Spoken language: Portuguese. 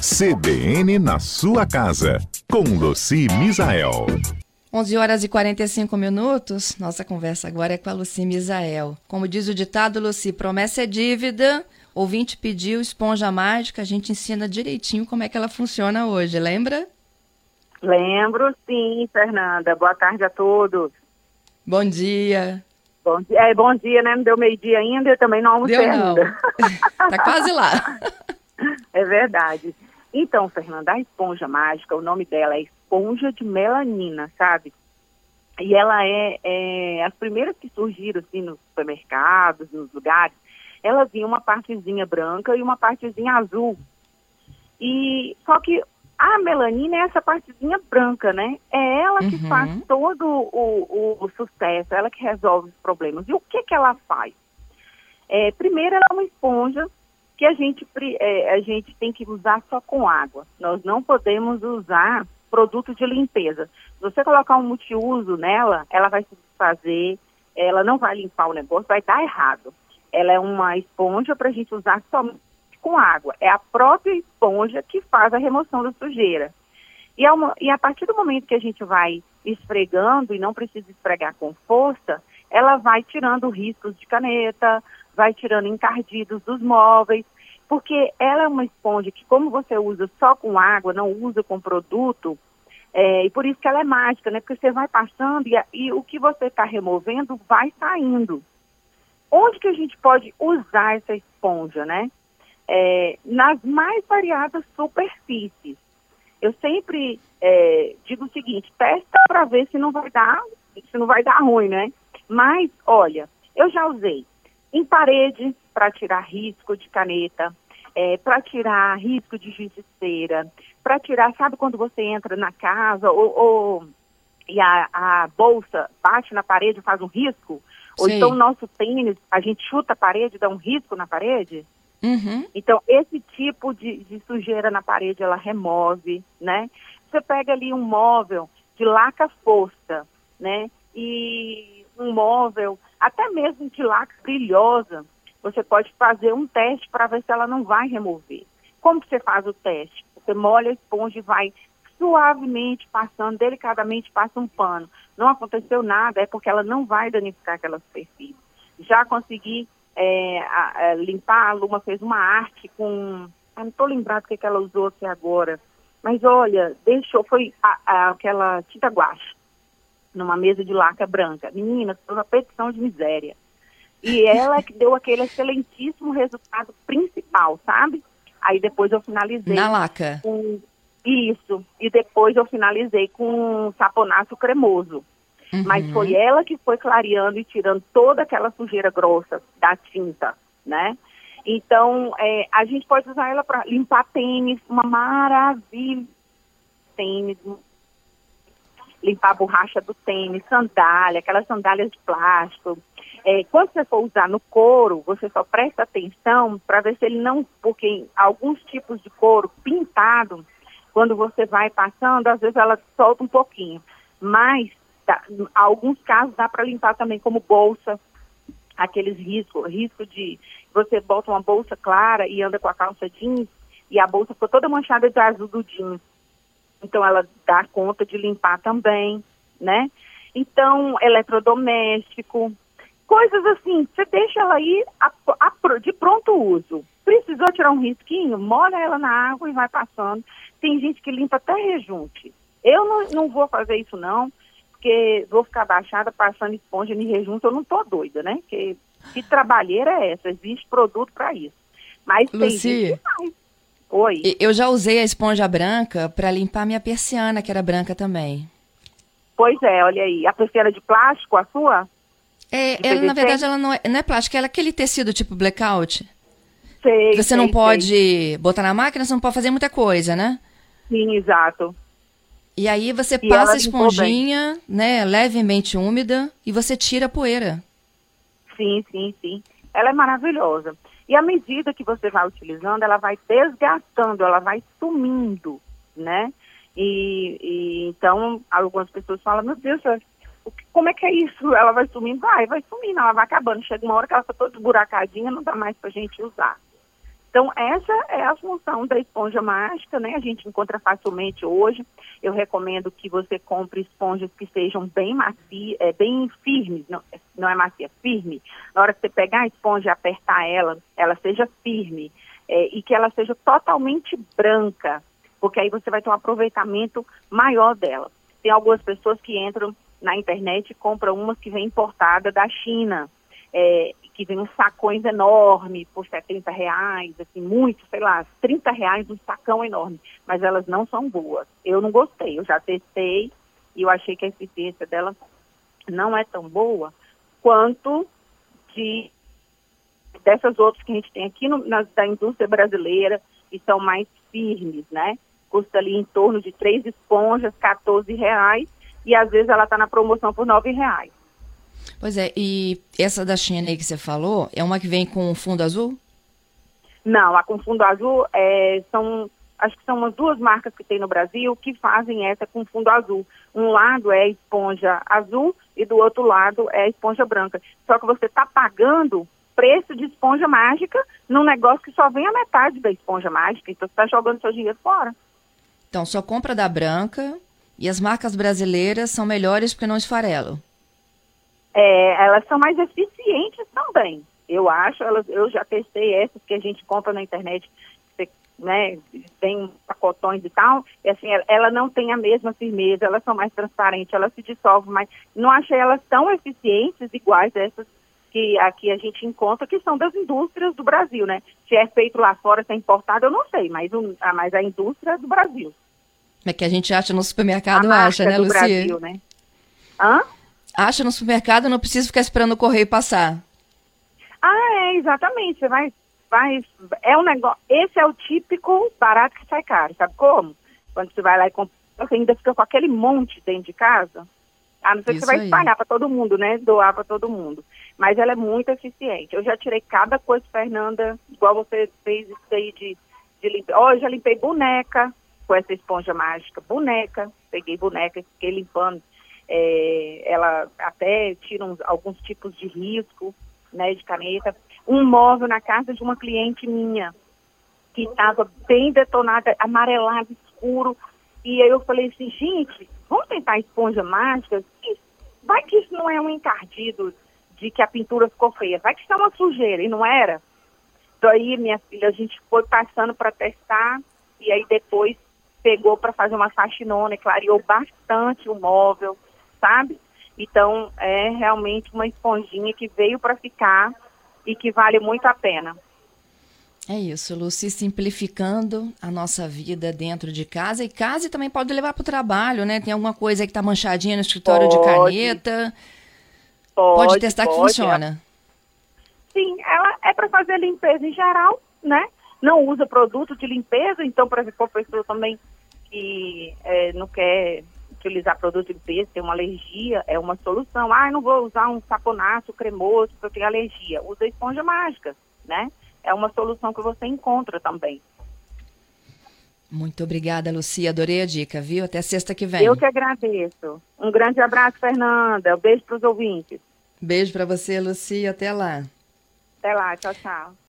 CBN na sua casa, com Luci Misael. 11 horas e 45 minutos. Nossa conversa agora é com a Luci Misael. Como diz o ditado, Luci, promessa é dívida. Ouvinte pediu esponja mágica, a gente ensina direitinho como é que ela funciona hoje, lembra? Lembro, sim, Fernanda. Boa tarde a todos. Bom dia. Bom dia, é, bom dia, né? Não deu meio-dia ainda, eu também não almocei Deu não. ainda. tá quase lá. É verdade. Então, Fernanda, a esponja mágica, o nome dela é esponja de melanina, sabe? E ela é, é as primeiras que surgiram assim nos supermercados, nos lugares, ela vinha uma partezinha branca e uma partezinha azul. E só que a melanina é essa partezinha branca, né? É ela que Uhum. faz todo o, o, o sucesso, ela que resolve os problemas. E o que que ela faz? É, primeiro, ela é uma esponja que a gente, é, a gente tem que usar só com água. Nós não podemos usar produto de limpeza. Se você colocar um multiuso nela, ela vai se desfazer, ela não vai limpar o negócio, vai dar errado. Ela é uma esponja para a gente usar somente com água. É a própria esponja que faz a remoção da sujeira. E, é uma- e a partir do momento que a gente vai esfregando, e não precisa esfregar com força, ela vai tirando riscos de caneta, vai tirando encardidos dos móveis, porque ela é uma esponja que, como você usa só com água, não usa com produto, é, e por isso que ela é mágica, né? Porque você vai passando e, e o que você está removendo vai saindo. Onde que a gente pode usar essa esponja, né? É, nas mais variadas superfícies. Eu sempre é, digo o seguinte, testa para ver se não vai dar, se não vai dar ruim, né? Mas, olha, eu já usei em parede para tirar risco de caneta, para tirar risco de giz de cera, para tirar, sabe quando você entra na casa ou, ou- e a, a bolsa bate na parede e faz um risco? Ou então o nosso tênis, a gente chuta a parede e dá um risco na parede? Uhum. Então, esse tipo de, de sujeira na parede, ela remove, né? Você pega ali um móvel de laca fosca, né? E um móvel, até mesmo de laca brilhosa, você pode fazer um teste para ver se ela não vai remover. Como que você faz o teste? Você molha a esponja e vai suavemente passando, delicadamente passa um pano. Não aconteceu nada, é porque ela não vai danificar aquela superfície. Já consegui é, a- a limpar, a Luma fez uma arte com. Eu não estou lembrado o que, que ela usou aqui agora. Mas olha, deixou, foi a- aquela tinta guache numa mesa de laca branca. Menina, foi uma petição de miséria. E ela que deu aquele excelentíssimo resultado principal, sabe? Aí depois eu finalizei Na laca. com isso. E depois eu finalizei com um saponaço cremoso. Mas Uhum. foi ela que foi clareando e tirando toda aquela sujeira grossa da tinta, né? Então, é, a gente pode usar ela para limpar tênis, uma maravilha. Tênis, limpar a borracha do tênis, sandália, aquelas sandálias de plástico. É, quando você for usar no couro, você só presta atenção para ver se ele não, porque alguns tipos de couro pintado, quando você vai passando, às vezes ela solta um pouquinho. Mas, tá, alguns casos dá para limpar também como bolsa, aqueles riscos, risco de você bota uma bolsa clara e anda com a calça jeans e a bolsa ficou toda manchada de azul do jeans. Então ela dá conta de limpar também, né? Então, eletrodoméstico, coisas assim, você deixa ela aí a- a- de pronto uso. Precisou tirar um risquinho, molha ela na água e vai passando. Tem gente que limpa até rejunte. Eu não, não vou fazer isso não, porque vou ficar baixada passando esponja em rejunte, eu não tô doida, né? Que, que trabalheira é essa? Existe produto para isso. Mas faz. Oi. Eu já usei a esponja branca para limpar minha persiana, que era branca também. Pois é, olha aí. A persiana de plástico, a sua? É, ela, na verdade, ela não é, não é plástico, ela é aquele tecido tipo blackout. Sei, Você sei, não sei. pode botar na máquina, você não pode fazer muita coisa, né? Sim, exato. E aí você E passa a esponjinha, né, levemente úmida, e você tira a poeira. Sim, sim, sim. Ela é maravilhosa. E à medida que você vai utilizando, ela vai desgastando, ela vai sumindo, né? E, e então algumas pessoas falam, meu Deus, como é que é isso? Ela vai sumindo? Vai, vai sumindo, ela vai acabando. Chega uma hora que ela está toda esburacadinha, não dá mais pra gente usar. Então, essa é a função da esponja mágica, né? A gente encontra facilmente hoje. Eu recomendo que você compre esponjas que sejam bem macias, é, bem firmes, não, não é macia, firme. Na hora que você pegar a esponja e apertar ela, ela seja firme é, e que ela seja totalmente branca, porque aí você vai ter um aproveitamento maior dela. Tem algumas pessoas que entram na internet e compram umas que vem importada da China. É, que vem uns sacões enormes por 70 reais, assim, muito, sei lá, 30 reais um sacão enorme, mas elas não são boas. Eu não gostei, eu já testei e eu achei que a eficiência dela não é tão boa quanto de dessas outras que a gente tem aqui no, na, da indústria brasileira e são mais firmes, né? Custa ali em torno de três esponjas, 14 reais, e às vezes ela está na promoção por 9 reais. Pois é, e essa da China aí que você falou, é uma que vem com fundo azul? Não, a com fundo azul é, são, acho que são umas duas marcas que tem no Brasil que fazem essa com fundo azul. Um lado é esponja azul e do outro lado é esponja branca. Só que você está pagando preço de esponja mágica num negócio que só vem a metade da esponja mágica, então você está jogando seu dinheiro fora. Então, só compra da branca e as marcas brasileiras são melhores porque não esfarelam é, elas são mais eficientes também. Eu acho, elas, eu já testei essas que a gente compra na internet, né, tem pacotões e tal, e assim, ela, não tem a mesma firmeza, elas são mais transparentes, elas se dissolvem mais. Não achei elas tão eficientes iguais essas que aqui a gente encontra, que são das indústrias do Brasil, né? Se é feito lá fora, se é importado, eu não sei, mas, um, a, mas a indústria é do Brasil. É que a gente acha no supermercado, a acha, né, Lucia? Brasil, né? Hã? acha no supermercado, não precisa ficar esperando o correio passar. Ah, é, exatamente. Você vai, vai, é um negócio, esse é o típico barato que sai caro, sabe como? Quando você vai lá e compra, você ainda fica com aquele monte dentro de casa. A não ser que você vai espalhar para todo mundo, né? Doar para todo mundo. Mas ela é muito eficiente. Eu já tirei cada coisa, Fernanda, igual você fez isso aí de, de limpar. Ó, oh, eu já limpei boneca com essa esponja mágica. Boneca. Peguei boneca, fiquei limpando é, ela até tira uns, alguns tipos de risco, né, de caneta. Um móvel na casa de uma cliente minha, que estava bem detonada, amarelado, escuro, e aí eu falei assim, gente, vamos tentar esponja mágica? Vai que isso não é um encardido de que a pintura ficou feia, vai que isso é uma sujeira, e não era. Daí, minha filha, a gente foi passando para testar, e aí depois pegou para fazer uma faxinona, clareou bastante o móvel, sabe? Então, é realmente uma esponjinha que veio para ficar e que vale muito a pena. É isso, Luci, simplificando a nossa vida dentro de casa. E casa também pode levar para o trabalho, né? Tem alguma coisa aí que está manchadinha no escritório pode. de caneta. Pode, pode testar pode, que funciona. Sim, ela é para fazer limpeza em geral, né? Não usa produto de limpeza, então, por exemplo, a pessoa também que é, não quer utilizar produto de limpeza, tem uma alergia, é uma solução. Ah, não vou usar um saponato cremoso porque eu tenho alergia. Usa esponja mágica, né? É uma solução que você encontra também. Muito obrigada, Lucia. Adorei a dica, viu? Até sexta que vem. Eu que agradeço. Um grande abraço, Fernanda. Um beijo para os ouvintes. Beijo para você, Lucia. Até lá. Até lá. Tchau, tchau.